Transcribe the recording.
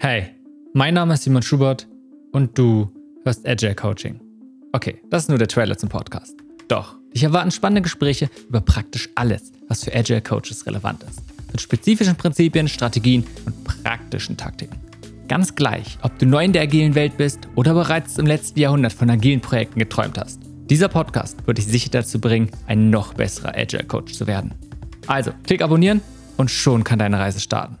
Hey, mein Name ist Simon Schubert und du hörst Agile Coaching. Okay, das ist nur der Trailer zum Podcast. Doch, dich erwarten spannende Gespräche über praktisch alles, was für Agile Coaches relevant ist. Mit spezifischen Prinzipien, Strategien und praktischen Taktiken. Ganz gleich, ob du neu in der agilen Welt bist oder bereits im letzten Jahrhundert von agilen Projekten geträumt hast. Dieser Podcast wird dich sicher dazu bringen, ein noch besserer Agile Coach zu werden. Also, klick abonnieren und schon kann deine Reise starten.